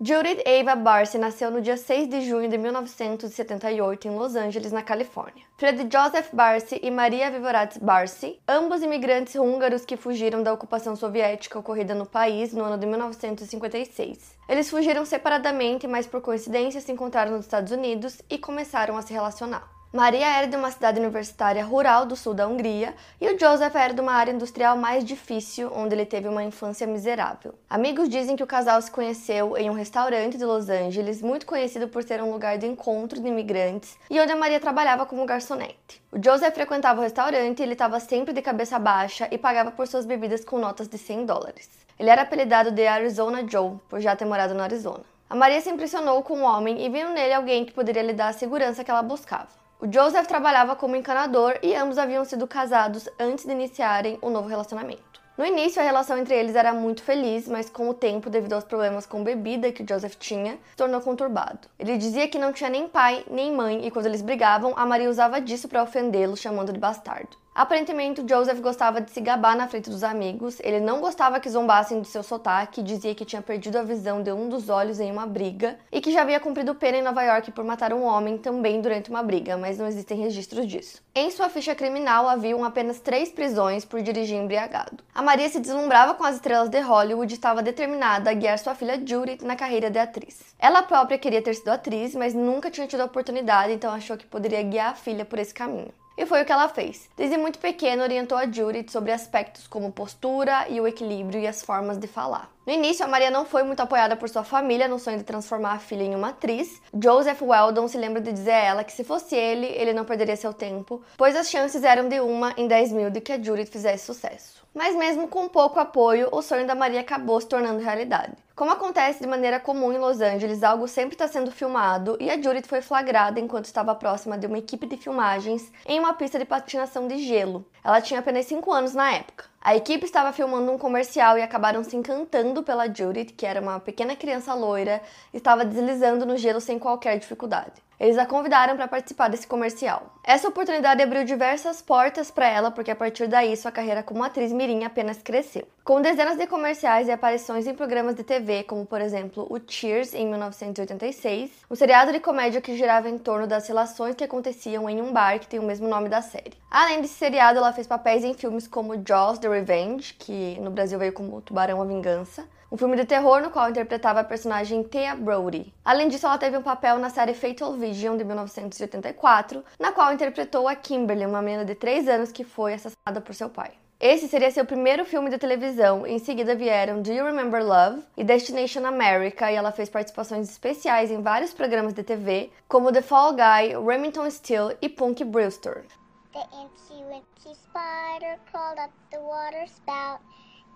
Judith Ava Barcy nasceu no dia 6 de junho de 1978 em Los Angeles, na Califórnia. De Joseph Barcy e Maria Vivorates Barcy, ambos imigrantes húngaros que fugiram da ocupação soviética ocorrida no país no ano de 1956. Eles fugiram separadamente, mas por coincidência se encontraram nos Estados Unidos e começaram a se relacionar. Maria era de uma cidade universitária rural do sul da Hungria e o Joseph era de uma área industrial mais difícil, onde ele teve uma infância miserável. Amigos dizem que o casal se conheceu em um restaurante de Los Angeles, muito conhecido por ser um lugar de encontro de imigrantes e onde a Maria trabalhava como garçonete. O Joseph frequentava o restaurante e ele estava sempre de cabeça baixa e pagava por suas bebidas com notas de 100 dólares. Ele era apelidado de Arizona Joe, por já ter morado no Arizona. A Maria se impressionou com o homem e viu nele alguém que poderia lhe dar a segurança que ela buscava. O Joseph trabalhava como encanador e ambos haviam sido casados antes de iniciarem o novo relacionamento. No início, a relação entre eles era muito feliz, mas com o tempo, devido aos problemas com bebida que Joseph tinha, se tornou conturbado. Ele dizia que não tinha nem pai nem mãe e quando eles brigavam, a Maria usava disso para ofendê-lo, chamando de bastardo. Aparentemente, Joseph gostava de se gabar na frente dos amigos, ele não gostava que zombassem do seu sotaque, dizia que tinha perdido a visão de um dos olhos em uma briga e que já havia cumprido pena em Nova York por matar um homem também durante uma briga, mas não existem registros disso. Em sua ficha criminal haviam apenas três prisões por dirigir embriagado. A Maria se deslumbrava com as estrelas de Hollywood e estava determinada a guiar sua filha Judith na carreira de atriz. Ela própria queria ter sido atriz, mas nunca tinha tido a oportunidade, então achou que poderia guiar a filha por esse caminho. E foi o que ela fez. Desde muito pequena, orientou a Judith sobre aspectos como postura e o equilíbrio e as formas de falar. No início, a Maria não foi muito apoiada por sua família no sonho de transformar a filha em uma atriz. Joseph Weldon se lembra de dizer a ela que se fosse ele, ele não perderia seu tempo, pois as chances eram de uma em 10 mil de que a Judith fizesse sucesso. Mas mesmo com pouco apoio, o sonho da Maria acabou se tornando realidade. Como acontece de maneira comum em Los Angeles, algo sempre está sendo filmado e a Judith foi flagrada enquanto estava próxima de uma equipe de filmagens em uma pista de patinação de gelo. Ela tinha apenas 5 anos na época. A equipe estava filmando um comercial e acabaram se encantando pela Judith, que era uma pequena criança loira, estava deslizando no gelo sem qualquer dificuldade. Eles a convidaram para participar desse comercial. Essa oportunidade abriu diversas portas para ela, porque a partir daí sua carreira como atriz mirim apenas cresceu. Com dezenas de comerciais e aparições em programas de TV, como por exemplo o Cheers em 1986, um seriado de comédia que girava em torno das relações que aconteciam em um bar que tem o mesmo nome da série. Além desse seriado, ela fez papéis em filmes como Jaws The Revenge, que no Brasil veio como Tubarão a Vingança, um filme de terror no qual interpretava a personagem Thea Brody. Além disso, ela teve um papel na série Fatal Vision de 1984, na qual interpretou a Kimberly, uma menina de 3 anos que foi assassinada por seu pai. Esse seria seu primeiro filme de televisão, em seguida vieram Do You Remember Love e Destination America, e ela fez participações especiais em vários programas de TV, como The Fall Guy, Remington Steele e Punky Brewster. The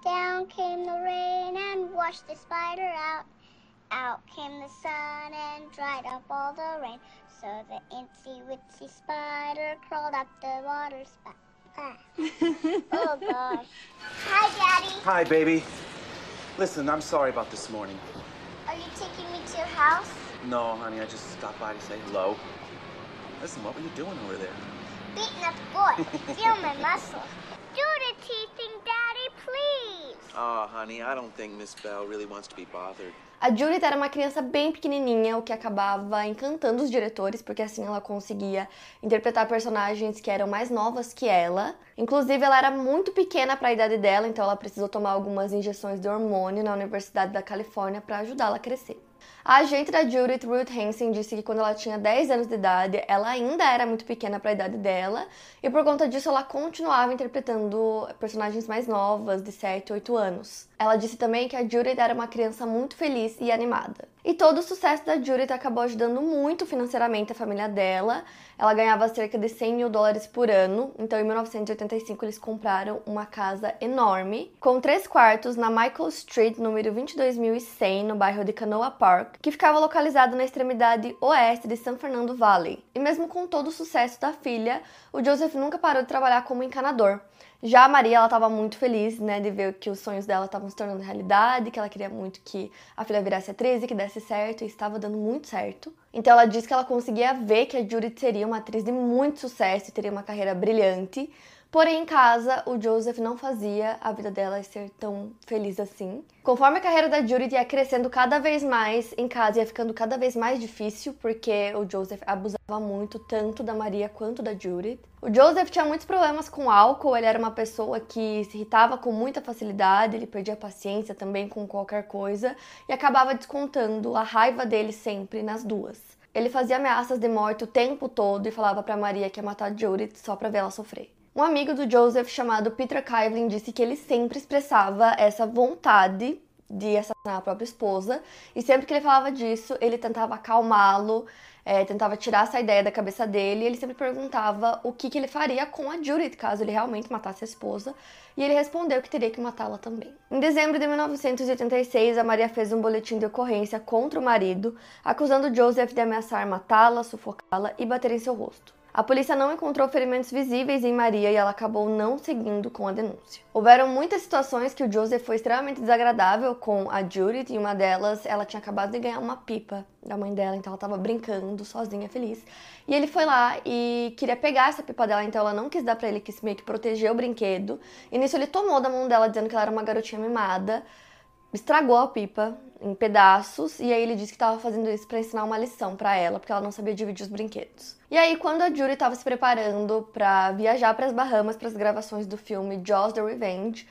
incy wincy spider crawled up the water spout. Down came the rain and washed the spider out. Out came the sun and dried up all the rain. So the incy wincy spider crawled up the water spout. Ah. oh gosh. Hi, Daddy. Hi, baby. Listen, I'm sorry about this morning. Are you taking me to your house? No, honey, I just stopped by to say hello. Listen, what were you doing over there? Beating up boy. Feel my muscle. Do the teething, Daddy, please. Oh, honey, I don't think Miss Bell really wants to be bothered. A Judith era uma criança bem pequenininha, o que acabava encantando os diretores, porque assim ela conseguia interpretar personagens que eram mais novas que ela. Inclusive, ela era muito pequena para a idade dela, então ela precisou tomar algumas injeções de hormônio na Universidade da Califórnia para ajudá-la a crescer. A agente da Judith, Ruth Hansen, disse que quando ela tinha 10 anos de idade, ela ainda era muito pequena para a idade dela, e por conta disso ela continuava interpretando personagens mais novas, de 7, 8 anos. Ela disse também que a Judith era uma criança muito feliz e animada. E todo o sucesso da Judith acabou ajudando muito financeiramente a família dela. Ela ganhava cerca de 100 mil dólares por ano, então em 1985 eles compraram uma casa enorme, com três quartos na Michael Street, número 22.100, no bairro de Canoa Park, York, que ficava localizado na extremidade oeste de San Fernando Valley. E mesmo com todo o sucesso da filha, o Joseph nunca parou de trabalhar como encanador. Já a Maria, ela estava muito feliz, né, de ver que os sonhos dela estavam se tornando realidade, que ela queria muito que a filha virasse atriz e que desse certo, e estava dando muito certo. Então ela disse que ela conseguia ver que a Judith seria uma atriz de muito sucesso e teria uma carreira brilhante, Porém, em casa, o Joseph não fazia a vida dela ser tão feliz assim. Conforme a carreira da Judith ia crescendo cada vez mais, em casa ia ficando cada vez mais difícil, porque o Joseph abusava muito tanto da Maria quanto da Judith. O Joseph tinha muitos problemas com álcool, ele era uma pessoa que se irritava com muita facilidade, ele perdia paciência também com qualquer coisa e acabava descontando a raiva dele sempre nas duas. Ele fazia ameaças de morte o tempo todo e falava para Maria que ia matar Judith só para ver ela sofrer. Um amigo do Joseph chamado Peter Kivlin disse que ele sempre expressava essa vontade de assassinar a própria esposa e sempre que ele falava disso, ele tentava acalmá-lo, é, tentava tirar essa ideia da cabeça dele e ele sempre perguntava o que, que ele faria com a Judith caso ele realmente matasse a esposa e ele respondeu que teria que matá-la também. Em dezembro de 1986, a Maria fez um boletim de ocorrência contra o marido, acusando Joseph de ameaçar matá-la, sufocá-la e bater em seu rosto. A polícia não encontrou ferimentos visíveis em Maria e ela acabou não seguindo com a denúncia. Houveram muitas situações que o Joseph foi extremamente desagradável com a Judith e uma delas ela tinha acabado de ganhar uma pipa da mãe dela, então ela estava brincando sozinha, feliz. E ele foi lá e queria pegar essa pipa dela, então ela não quis dar para ele, quis meio que proteger o brinquedo. E nisso ele tomou da mão dela dizendo que ela era uma garotinha mimada estragou a pipa em pedaços e aí ele disse que estava fazendo isso para ensinar uma lição para ela, porque ela não sabia dividir os brinquedos. E aí quando a Judy estava se preparando para viajar para as Bahamas para as gravações do filme Jaws the Revenge,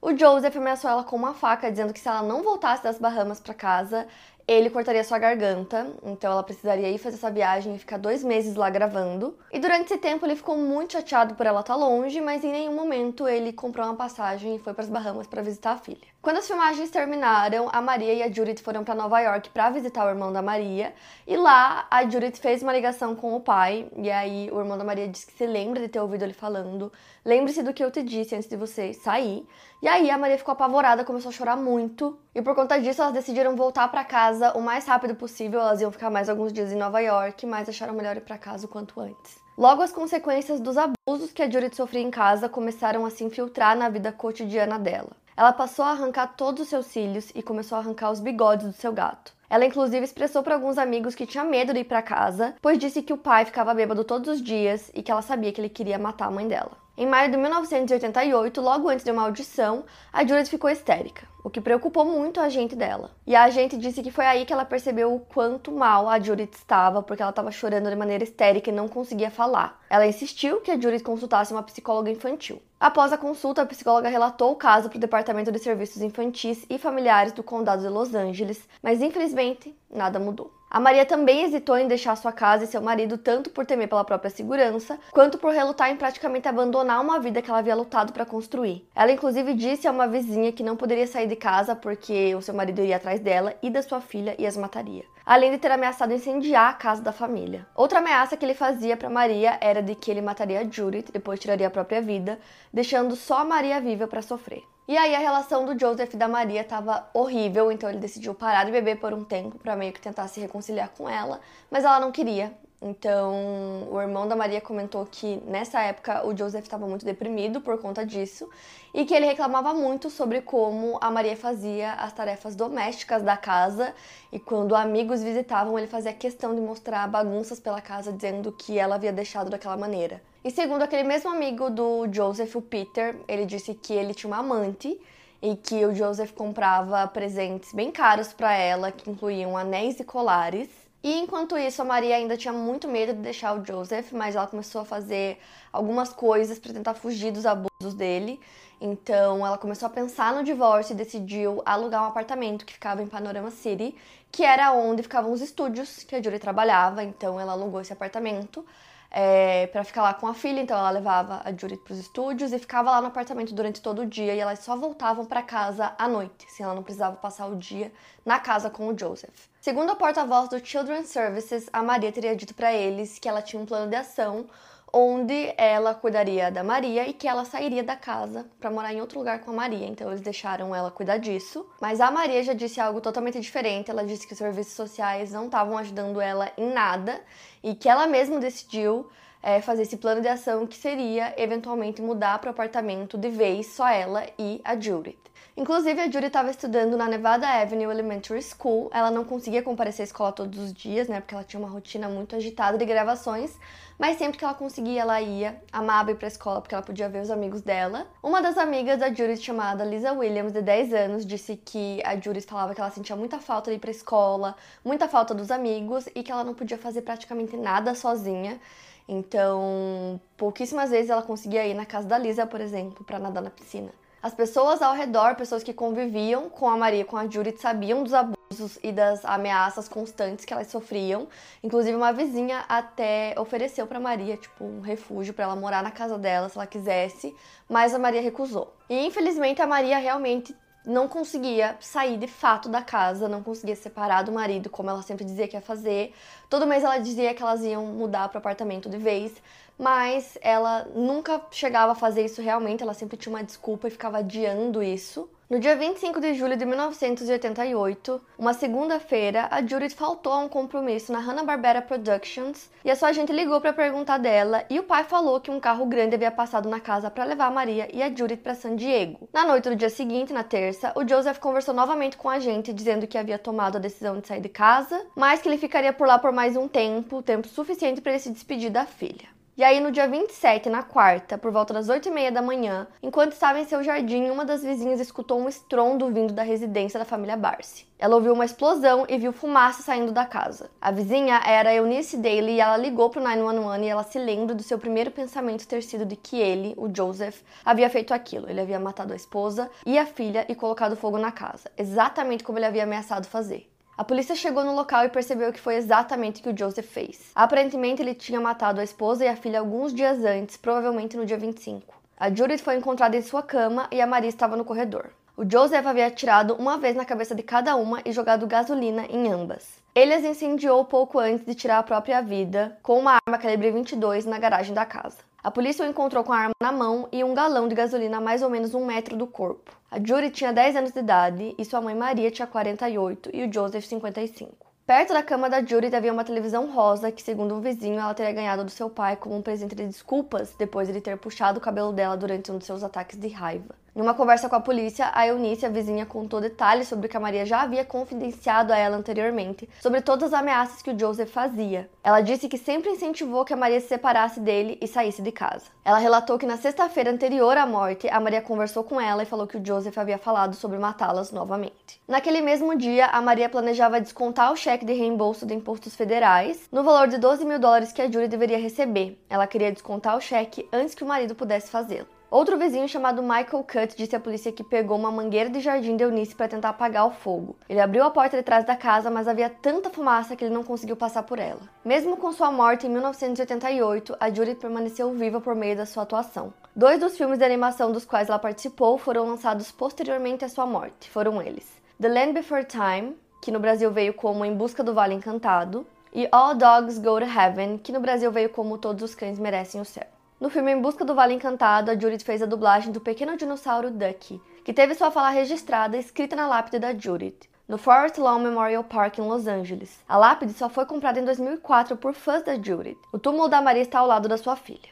o Joseph ameaçou ela com uma faca, dizendo que se ela não voltasse das Bahamas para casa, ele cortaria sua garganta, então ela precisaria ir fazer essa viagem e ficar dois meses lá gravando. E durante esse tempo ele ficou muito chateado por ela estar longe, mas em nenhum momento ele comprou uma passagem e foi para as Bahamas para visitar a filha. Quando as filmagens terminaram, a Maria e a Judith foram para Nova York para visitar o irmão da Maria, e lá a Judith fez uma ligação com o pai, e aí o irmão da Maria disse que se lembra de ter ouvido ele falando: "Lembre-se do que eu te disse antes de você sair". E aí a Maria ficou apavorada, começou a chorar muito, e por conta disso elas decidiram voltar para casa o mais rápido possível. Elas iam ficar mais alguns dias em Nova York, mas acharam melhor ir para casa o quanto antes. Logo, as consequências dos abusos que a Judith sofria em casa começaram a se infiltrar na vida cotidiana dela. Ela passou a arrancar todos os seus cílios e começou a arrancar os bigodes do seu gato. Ela inclusive expressou para alguns amigos que tinha medo de ir para casa, pois disse que o pai ficava bêbado todos os dias e que ela sabia que ele queria matar a mãe dela. Em maio de 1988, logo antes de uma audição, a Judith ficou histérica, o que preocupou muito a agente dela. E a agente disse que foi aí que ela percebeu o quanto mal a Judith estava, porque ela estava chorando de maneira histérica e não conseguia falar. Ela insistiu que a Judith consultasse uma psicóloga infantil. Após a consulta, a psicóloga relatou o caso para o Departamento de Serviços Infantis e Familiares do Condado de Los Angeles, mas infelizmente nada mudou. A Maria também hesitou em deixar sua casa e seu marido tanto por temer pela própria segurança, quanto por relutar em praticamente abandonar uma vida que ela havia lutado para construir. Ela inclusive disse a uma vizinha que não poderia sair de casa porque o seu marido iria atrás dela e da sua filha e as mataria. Além de ter ameaçado incendiar a casa da família. Outra ameaça que ele fazia para Maria era de que ele mataria Judith, depois tiraria a própria vida, deixando só a Maria viva para sofrer. E aí a relação do Joseph e da Maria estava horrível, então ele decidiu parar de beber por um tempo para meio que tentar se reconciliar com ela, mas ela não queria. Então, o irmão da Maria comentou que nessa época o Joseph estava muito deprimido por conta disso e que ele reclamava muito sobre como a Maria fazia as tarefas domésticas da casa e quando amigos visitavam, ele fazia questão de mostrar bagunças pela casa dizendo que ela havia deixado daquela maneira. E segundo aquele mesmo amigo do Joseph, o Peter, ele disse que ele tinha uma amante e que o Joseph comprava presentes bem caros para ela, que incluíam anéis e colares. E enquanto isso, a Maria ainda tinha muito medo de deixar o Joseph, mas ela começou a fazer algumas coisas para tentar fugir dos abusos dele. Então, ela começou a pensar no divórcio e decidiu alugar um apartamento que ficava em Panorama City, que era onde ficavam os estúdios que a Julie trabalhava. Então, ela alugou esse apartamento é, para ficar lá com a filha, então ela levava a Judith para os estúdios e ficava lá no apartamento durante todo o dia e elas só voltavam para casa à noite, assim ela não precisava passar o dia na casa com o Joseph. Segundo a porta-voz do Children's Services, a Maria teria dito para eles que ela tinha um plano de ação onde ela cuidaria da Maria e que ela sairia da casa para morar em outro lugar com a Maria. Então eles deixaram ela cuidar disso. Mas a Maria já disse algo totalmente diferente. Ela disse que os serviços sociais não estavam ajudando ela em nada e que ela mesma decidiu é, fazer esse plano de ação que seria eventualmente mudar para o apartamento de vez só ela e a Judith. Inclusive, a Judy estava estudando na Nevada Avenue Elementary School. Ela não conseguia comparecer à escola todos os dias, né? Porque ela tinha uma rotina muito agitada de gravações. Mas sempre que ela conseguia, ela ia. Amava ir pra escola porque ela podia ver os amigos dela. Uma das amigas da Judy, chamada Lisa Williams, de 10 anos, disse que a Judy falava que ela sentia muita falta de ir pra escola, muita falta dos amigos e que ela não podia fazer praticamente nada sozinha. Então, pouquíssimas vezes ela conseguia ir na casa da Lisa, por exemplo, para nadar na piscina. As pessoas ao redor, pessoas que conviviam com a Maria, com a Judith, sabiam dos abusos e das ameaças constantes que elas sofriam. Inclusive, uma vizinha até ofereceu para Maria, tipo, um refúgio para ela morar na casa dela se ela quisesse, mas a Maria recusou. E infelizmente a Maria realmente não conseguia sair de fato da casa, não conseguia separar do marido, como ela sempre dizia que ia fazer. Todo mês ela dizia que elas iam mudar para apartamento de vez, mas ela nunca chegava a fazer isso realmente, ela sempre tinha uma desculpa e ficava adiando isso. No dia 25 de julho de 1988, uma segunda-feira, a Judith faltou a um compromisso na Hanna-Barbera Productions e a sua agente ligou para perguntar dela e o pai falou que um carro grande havia passado na casa para levar a Maria e a Judith para San Diego. Na noite do dia seguinte, na terça, o Joseph conversou novamente com a agente dizendo que havia tomado a decisão de sair de casa, mas que ele ficaria por lá por mais um tempo, tempo suficiente para ele se despedir da filha. E aí, no dia 27, na quarta, por volta das 8 e meia da manhã, enquanto estava em seu jardim, uma das vizinhas escutou um estrondo vindo da residência da família Barcy. Ela ouviu uma explosão e viu fumaça saindo da casa. A vizinha era Eunice Daly e ela ligou pro 911 e ela se lembra do seu primeiro pensamento ter sido de que ele, o Joseph, havia feito aquilo. Ele havia matado a esposa e a filha e colocado fogo na casa, exatamente como ele havia ameaçado fazer. A polícia chegou no local e percebeu que foi exatamente o que o Joseph fez. Aparentemente, ele tinha matado a esposa e a filha alguns dias antes, provavelmente no dia 25. A Judith foi encontrada em sua cama e a Maria estava no corredor. O Joseph havia atirado uma vez na cabeça de cada uma e jogado gasolina em ambas. Ele as incendiou pouco antes de tirar a própria vida com uma arma calibre 22 na garagem da casa. A polícia o encontrou com a arma na mão e um galão de gasolina a mais ou menos um metro do corpo. A Judy tinha 10 anos de idade e sua mãe Maria tinha 48 e o Joseph 55. Perto da cama da Judy havia uma televisão rosa que, segundo um vizinho, ela teria ganhado do seu pai como um presente de desculpas depois de ele ter puxado o cabelo dela durante um de seus ataques de raiva. Em uma conversa com a polícia, a Eunice, a vizinha, contou detalhes sobre o que a Maria já havia confidenciado a ela anteriormente, sobre todas as ameaças que o Joseph fazia. Ela disse que sempre incentivou que a Maria se separasse dele e saísse de casa. Ela relatou que na sexta-feira anterior à morte, a Maria conversou com ela e falou que o Joseph havia falado sobre matá-las novamente. Naquele mesmo dia, a Maria planejava descontar o cheque de reembolso de impostos federais no valor de 12 mil dólares que a Julie deveria receber. Ela queria descontar o cheque antes que o marido pudesse fazê-lo. Outro vizinho chamado Michael Cut disse à polícia que pegou uma mangueira de jardim de Eunice para tentar apagar o fogo. Ele abriu a porta de trás da casa, mas havia tanta fumaça que ele não conseguiu passar por ela. Mesmo com sua morte em 1988, a Judith permaneceu viva por meio da sua atuação. Dois dos filmes de animação dos quais ela participou foram lançados posteriormente à sua morte. Foram eles: The Land Before Time, que no Brasil veio como Em Busca do Vale Encantado, e All Dogs Go to Heaven, que no Brasil veio como Todos os Cães Merecem o Céu. No filme Em Busca do Vale Encantado, a Judith fez a dublagem do pequeno dinossauro Ducky, que teve sua fala registrada escrita na lápide da Judith, no Forest Lawn Memorial Park em Los Angeles. A lápide só foi comprada em 2004 por fãs da Judith. O túmulo da Maria está ao lado da sua filha.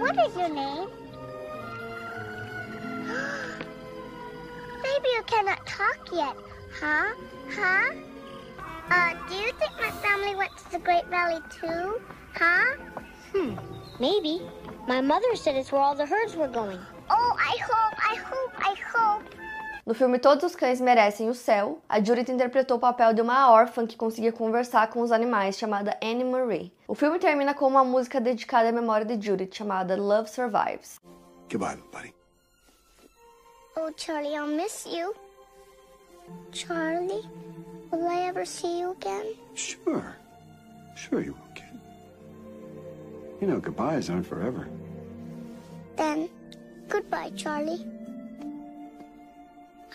What is your name? Maybe you cannot talk yet, huh? Huh? Uh, do you think my family went to the Great Valley too? Huh? Hmm, maybe. My mother said it's where all the herds were going. Oh, I hope, I hope, I hope. No filme Todos os Cães Merecem o Céu, a Judith interpretou o papel de uma órfã que conseguia conversar com os animais, chamada Annie Marie. O filme termina com uma música dedicada à memória de Judith, chamada Love Survives. Goodbye, buddy. Oh, Charlie, I'll miss you. Charlie, will I ever see you again? Sure. Sure you will, kid. You know, goodbyes aren't forever. Then, goodbye, Charlie.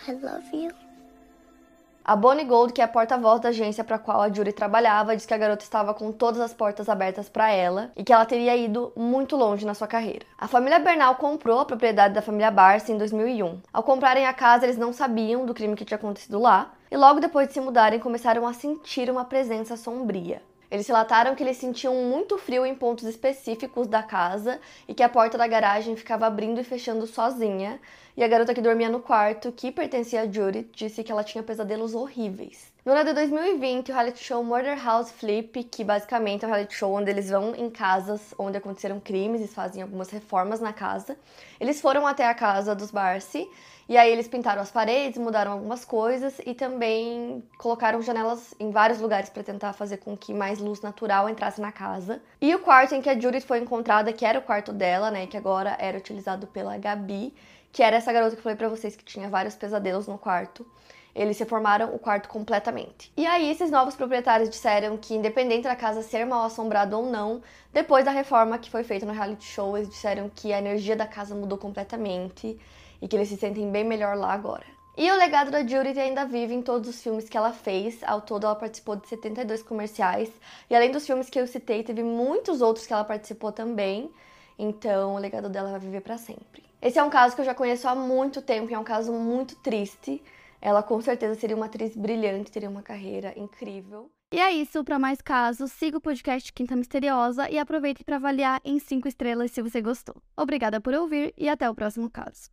I love you. A Bonnie Gold, que é a porta-voz da agência para a qual a Judy trabalhava, diz que a garota estava com todas as portas abertas para ela e que ela teria ido muito longe na sua carreira. A família Bernal comprou a propriedade da família Barcy em 2001. Ao comprarem a casa, eles não sabiam do crime que tinha acontecido lá e logo depois de se mudarem começaram a sentir uma presença sombria. Eles relataram que eles sentiam muito frio em pontos específicos da casa e que a porta da garagem ficava abrindo e fechando sozinha. E a garota que dormia no quarto, que pertencia a Judith, disse que ela tinha pesadelos horríveis. No ano de 2020, o reality show Murder House Flip, que basicamente é um reality show onde eles vão em casas onde aconteceram crimes e fazem algumas reformas na casa. Eles foram até a casa dos Barcy e aí eles pintaram as paredes, mudaram algumas coisas e também colocaram janelas em vários lugares para tentar fazer com que mais luz natural entrasse na casa. E o quarto em que a Judith foi encontrada, que era o quarto dela, né, que agora era utilizado pela Gabi, que era essa garota que eu falei para vocês que tinha vários pesadelos no quarto. Eles reformaram o quarto completamente. E aí, esses novos proprietários disseram que, independente da casa ser mal assombrada ou não, depois da reforma que foi feita no reality show, eles disseram que a energia da casa mudou completamente e que eles se sentem bem melhor lá agora. E o legado da Judith ainda vive em todos os filmes que ela fez. Ao todo, ela participou de 72 comerciais. E além dos filmes que eu citei, teve muitos outros que ela participou também. Então, o legado dela vai viver para sempre. Esse é um caso que eu já conheço há muito tempo e é um caso muito triste. Ela com certeza seria uma atriz brilhante, teria uma carreira incrível. E é isso, para mais casos, siga o podcast Quinta Misteriosa e aproveite para avaliar em 5 estrelas se você gostou. Obrigada por ouvir e até o próximo caso.